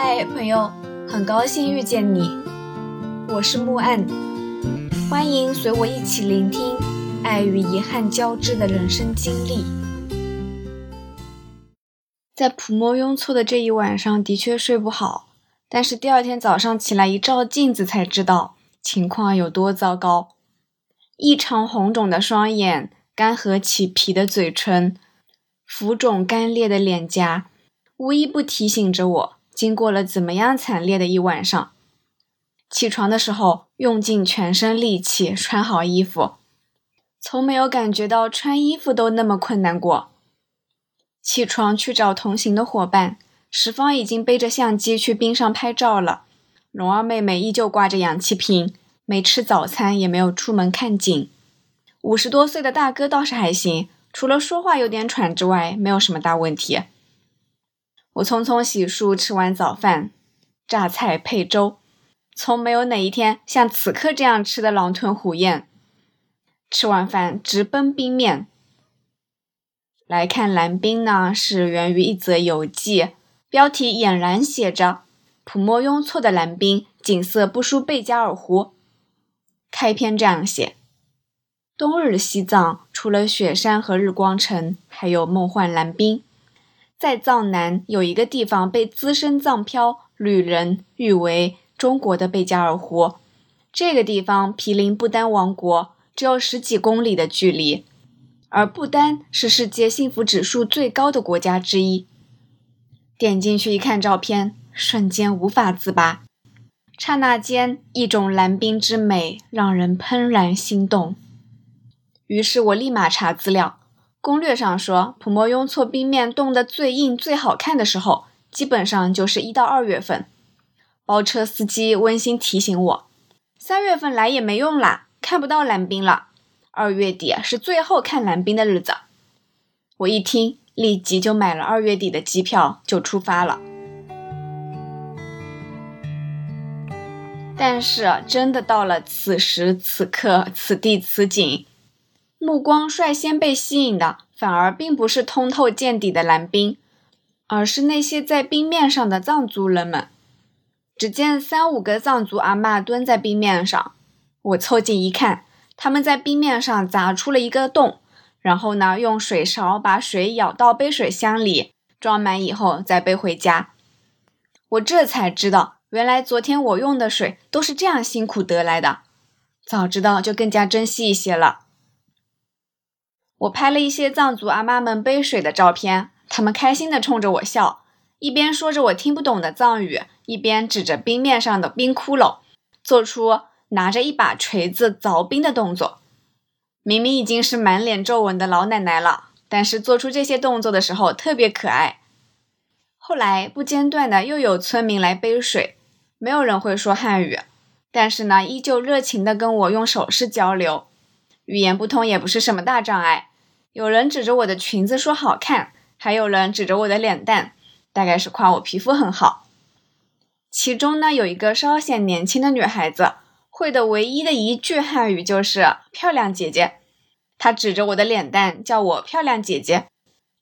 嗨，朋友，很高兴遇见你，我是木岸，欢迎随我一起聆听爱与遗憾交织的人生经历。在普莫雍错的这一晚上，的确睡不好，但是第二天早上起来一照镜子，才知道情况有多糟糕：异常红肿的双眼，干涸起皮的嘴唇，浮肿干裂的脸颊，无一不提醒着我。经过了怎么样惨烈的一晚上，起床的时候用尽全身力气穿好衣服，从没有感觉到穿衣服都那么困难过。起床去找同行的伙伴，石方已经背着相机去冰上拍照了，龙儿妹妹依旧挂着氧气瓶，没吃早餐也没有出门看景。五十多岁的大哥倒是还行，除了说话有点喘之外，没有什么大问题。我匆匆洗漱，吃完早饭，榨菜配粥，从没有哪一天像此刻这样吃的狼吞虎咽。吃完饭直奔冰面。来看蓝冰呢，是源于一则游记，标题俨然写着“普莫雍措的蓝冰景色不输贝加尔湖”。开篇这样写：冬日西藏除了雪山和日光城，还有梦幻蓝冰。在藏南有一个地方被资深藏漂旅人誉为中国的贝加尔湖。这个地方毗邻不丹王国，只有十几公里的距离，而不丹是世界幸福指数最高的国家之一。点进去一看照片，瞬间无法自拔。刹那间，一种蓝冰之美让人怦然心动。于是我立马查资料。攻略上说，普莫雍措冰面冻得最硬、最好看的时候，基本上就是一到二月份。包车司机温馨提醒我，三月份来也没用啦，看不到蓝冰了。二月底是最后看蓝冰的日子。我一听，立即就买了二月底的机票，就出发了。但是，真的到了此时此刻、此地此景。目光率先被吸引的，反而并不是通透见底的蓝冰，而是那些在冰面上的藏族人们。只见三五个藏族阿嬷蹲在冰面上，我凑近一看，他们在冰面上砸出了一个洞，然后呢，用水勺把水舀到杯水箱里，装满以后再背回家。我这才知道，原来昨天我用的水都是这样辛苦得来的。早知道就更加珍惜一些了。我拍了一些藏族阿妈们背水的照片，他们开心地冲着我笑，一边说着我听不懂的藏语，一边指着冰面上的冰窟窿，做出拿着一把锤子凿冰的动作。明明已经是满脸皱纹的老奶奶了，但是做出这些动作的时候特别可爱。后来不间断的又有村民来背水，没有人会说汉语，但是呢，依旧热情地跟我用手势交流。语言不通也不是什么大障碍。有人指着我的裙子说好看，还有人指着我的脸蛋，大概是夸我皮肤很好。其中呢，有一个稍显年轻的女孩子，会的唯一的一句汉语就是“漂亮姐姐”。她指着我的脸蛋叫我“漂亮姐姐”，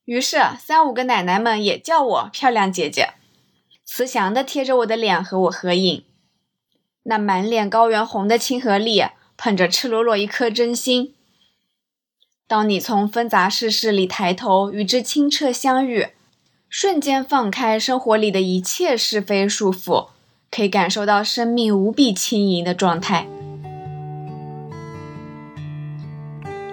于是三五个奶奶们也叫我“漂亮姐姐”，慈祥的贴着我的脸和我合影。那满脸高原红的亲和力。捧着赤裸裸一颗真心，当你从纷杂世事里抬头与之清澈相遇，瞬间放开生活里的一切是非束缚，可以感受到生命无比轻盈的状态。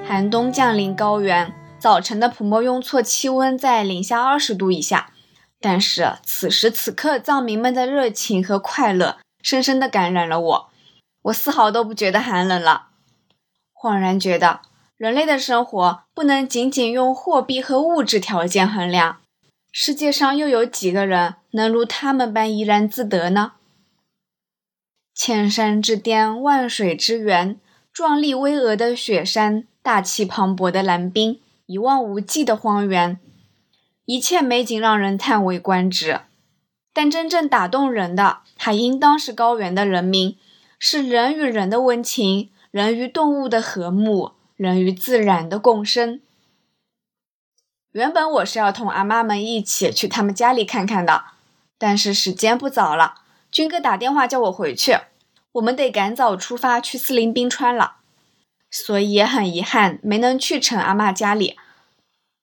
寒冬降临高原，早晨的普莫雍措气温在零下二十度以下，但是此时此刻藏民们的热情和快乐，深深地感染了我。我丝毫都不觉得寒冷了，恍然觉得人类的生活不能仅仅用货币和物质条件衡量。世界上又有几个人能如他们般怡然自得呢？千山之巅，万水之源，壮丽巍峨的雪山，大气磅礴的蓝冰，一望无际的荒原，一切美景让人叹为观止。但真正打动人的，还应当是高原的人民。是人与人的温情，人与动物的和睦，人与自然的共生。原本我是要同阿妈们一起去他们家里看看的，但是时间不早了，军哥打电话叫我回去，我们得赶早出发去四林冰川了，所以也很遗憾没能去陈阿妈家里。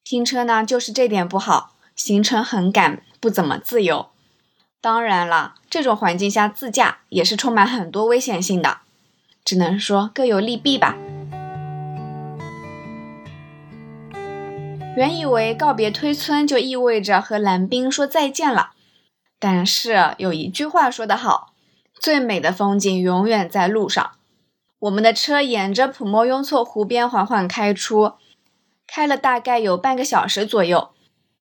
停车呢，就是这点不好，行程很赶，不怎么自由。当然了，这种环境下自驾也是充满很多危险性的，只能说各有利弊吧。原以为告别推村就意味着和蓝冰说再见了。但是有一句话说得好，最美的风景永远在路上。我们的车沿着普莫雍措湖边缓缓开出，开了大概有半个小时左右，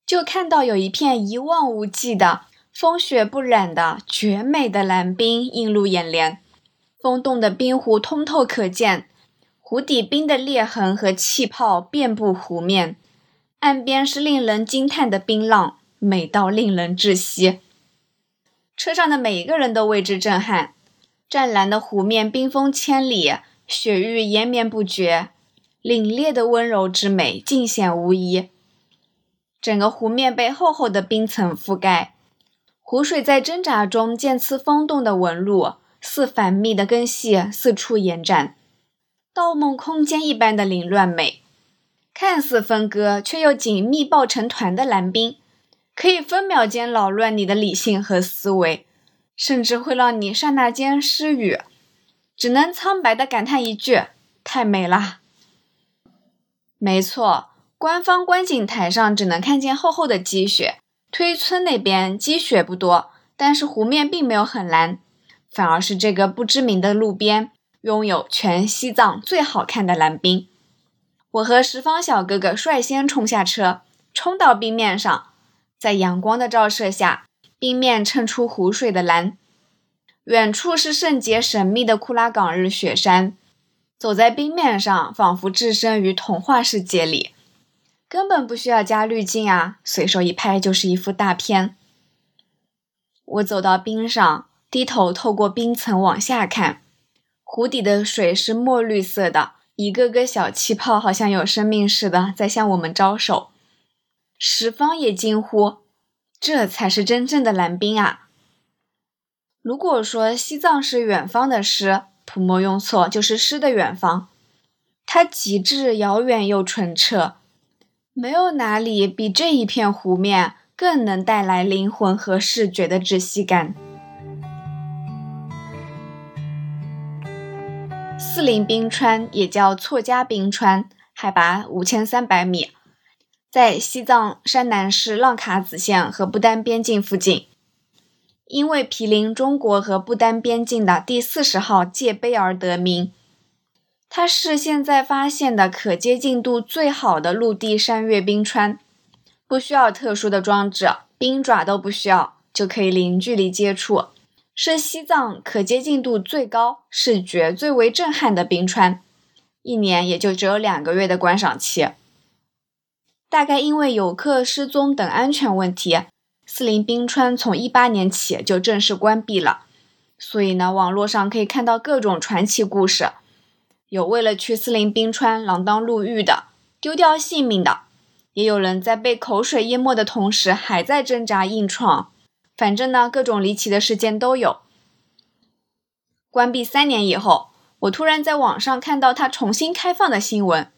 就看到有一片一望无际的风雪不染的绝美的蓝冰映入眼帘。风冻的冰湖通透可见，湖底冰的裂痕和气泡遍布湖面，岸边是令人惊叹的冰浪，美到令人窒息。车上的每一个人都为之震撼。湛蓝的湖面，冰封千里，雪域延绵不绝，凛冽的温柔之美尽显无疑。整个湖面被厚厚的冰层覆盖，湖水在挣扎中渐次风动的纹路，似繁密的根系四处延展，盗梦空间一般的凌乱美。看似分割，却又紧密抱成团的蓝冰。可以分秒间扰乱你的理性和思维，甚至会让你刹那间失语，只能苍白的感叹一句：“太美了。”没错，官方观景台上只能看见厚厚的积雪，推村那边积雪不多，但是湖面并没有很蓝，反而是这个不知名的路边拥有全西藏最好看的蓝冰。我和十方小哥哥率先冲下车，冲到冰面上。在阳光的照射下，冰面衬出湖水的蓝。远处是圣洁神秘的库拉岗日雪山，走在冰面上，仿佛置身于童话世界里，根本不需要加滤镜啊，随手一拍就是一幅大片。我走到冰上，低头透过冰层往下看，湖底的水是墨绿色的，一个个小气泡好像有生命似的，在向我们招手。十方也惊呼：“这才是真正的蓝冰啊！”如果说西藏是远方的诗，普莫雍措就是诗的远方。它极致遥远又纯澈，没有哪里比这一片湖面更能带来灵魂和视觉的窒息感。四林冰川也叫错家冰川，海拔五千三百米。在西藏山南市浪卡子县和不丹边境附近，因为毗邻中国和不丹边境的第四十号界碑而得名。它是现在发现的可接近度最好的陆地山岳冰川，不需要特殊的装置，冰爪都不需要就可以零距离接触，是西藏可接近度最高、视觉最为震撼的冰川。一年也就只有两个月的观赏期。大概因为游客失踪等安全问题，四林冰川从一八年起就正式关闭了。所以呢，网络上可以看到各种传奇故事，有为了去四林冰川锒铛入狱的，丢掉性命的，也有人在被口水淹没的同时还在挣扎硬闯。反正呢，各种离奇的事件都有。关闭三年以后，我突然在网上看到它重新开放的新闻。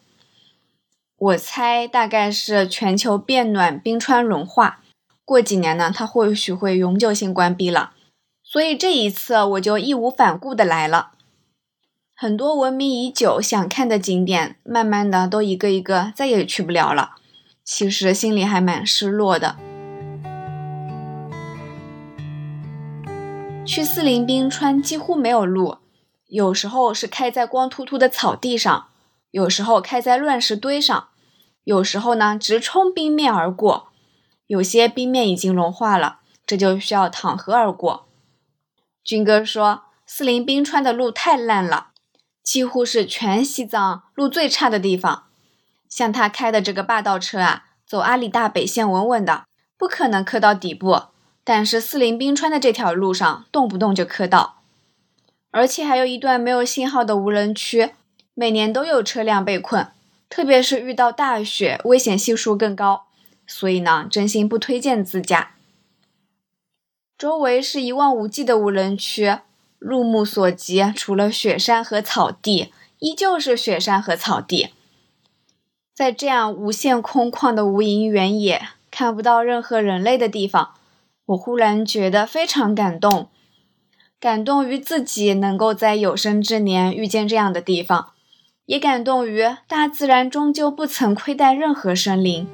我猜大概是全球变暖、冰川融化，过几年呢，它或许会永久性关闭了。所以这一次我就义无反顾的来了。很多闻名已久、想看的景点，慢慢的都一个一个再也去不了了。其实心里还蛮失落的。去四林冰川几乎没有路，有时候是开在光秃秃的草地上，有时候开在乱石堆上。有时候呢，直冲冰面而过；有些冰面已经融化了，这就需要淌河而过。军哥说，四林冰川的路太烂了，几乎是全西藏路最差的地方。像他开的这个霸道车啊，走阿里大北线稳稳的，不可能磕到底部。但是四林冰川的这条路上，动不动就磕到，而且还有一段没有信号的无人区，每年都有车辆被困。特别是遇到大雪，危险系数更高，所以呢，真心不推荐自驾。周围是一望无际的无人区，入目所及，除了雪山和草地，依旧是雪山和草地。在这样无限空旷的无垠原野，看不到任何人类的地方，我忽然觉得非常感动，感动于自己能够在有生之年遇见这样的地方，也感动于大自然终究不曾亏待任何生灵。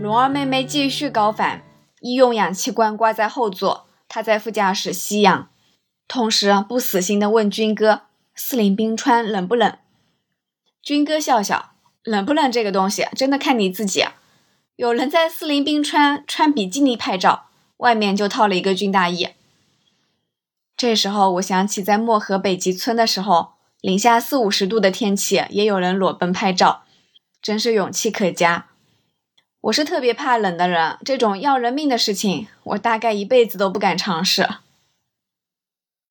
龙儿妹妹继续高反，医用氧气罐挂在后座，他在副驾驶吸氧，同时不死心地问军哥：“四零冰川冷不冷？”军哥笑笑：“冷不冷这个东西，真的看你自己。”有人在四零冰川穿比基尼拍照，外面就套了一个军大衣。这时候，我想起在漠河北极村的时候，零下四五十度的天气，也有人裸奔拍照，真是勇气可嘉。我是特别怕冷的人，这种要人命的事情，我大概一辈子都不敢尝试。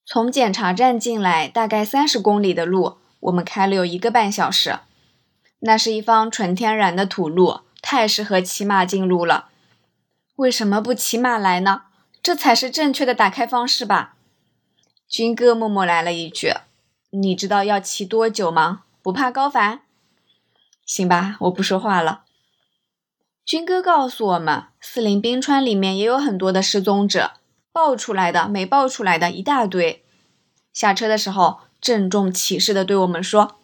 从检查站进来，大概三十公里的路，我们开了有一个半小时。那是一方纯天然的土路。太适合骑马进入了，为什么不骑马来呢？这才是正确的打开方式吧。军哥默默来了一句：“你知道要骑多久吗？不怕高反？”行吧，我不说话了。军哥告诉我们，四零冰川里面也有很多的失踪者，爆出来的、没爆出来的一大堆。下车的时候，郑重其事的对我们说：“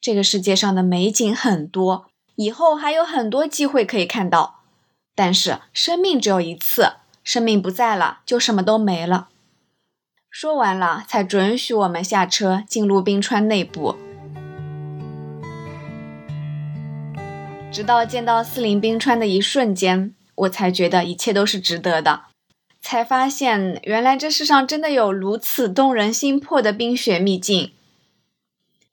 这个世界上的美景很多。”以后还有很多机会可以看到，但是生命只有一次，生命不在了就什么都没了。说完了，才准许我们下车进入冰川内部。直到见到四林冰川的一瞬间，我才觉得一切都是值得的，才发现原来这世上真的有如此动人心魄的冰雪秘境。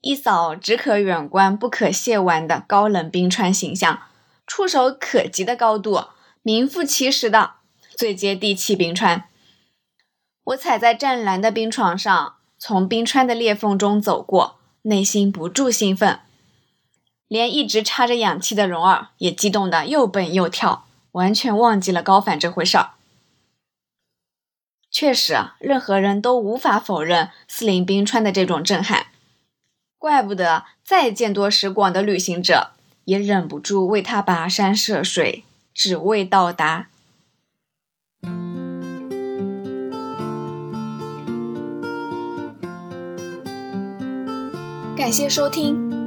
一扫只可远观不可亵玩的高冷冰川形象，触手可及的高度，名副其实的最接地气冰川。我踩在湛蓝的冰床上，从冰川的裂缝中走过，内心不住兴奋，连一直插着氧气的蓉儿也激动得又蹦又跳，完全忘记了高反这回事儿。确实，任何人都无法否认四林冰川的这种震撼。怪不得再见多识广的旅行者也忍不住为他跋山涉水，只为到达。感谢收听，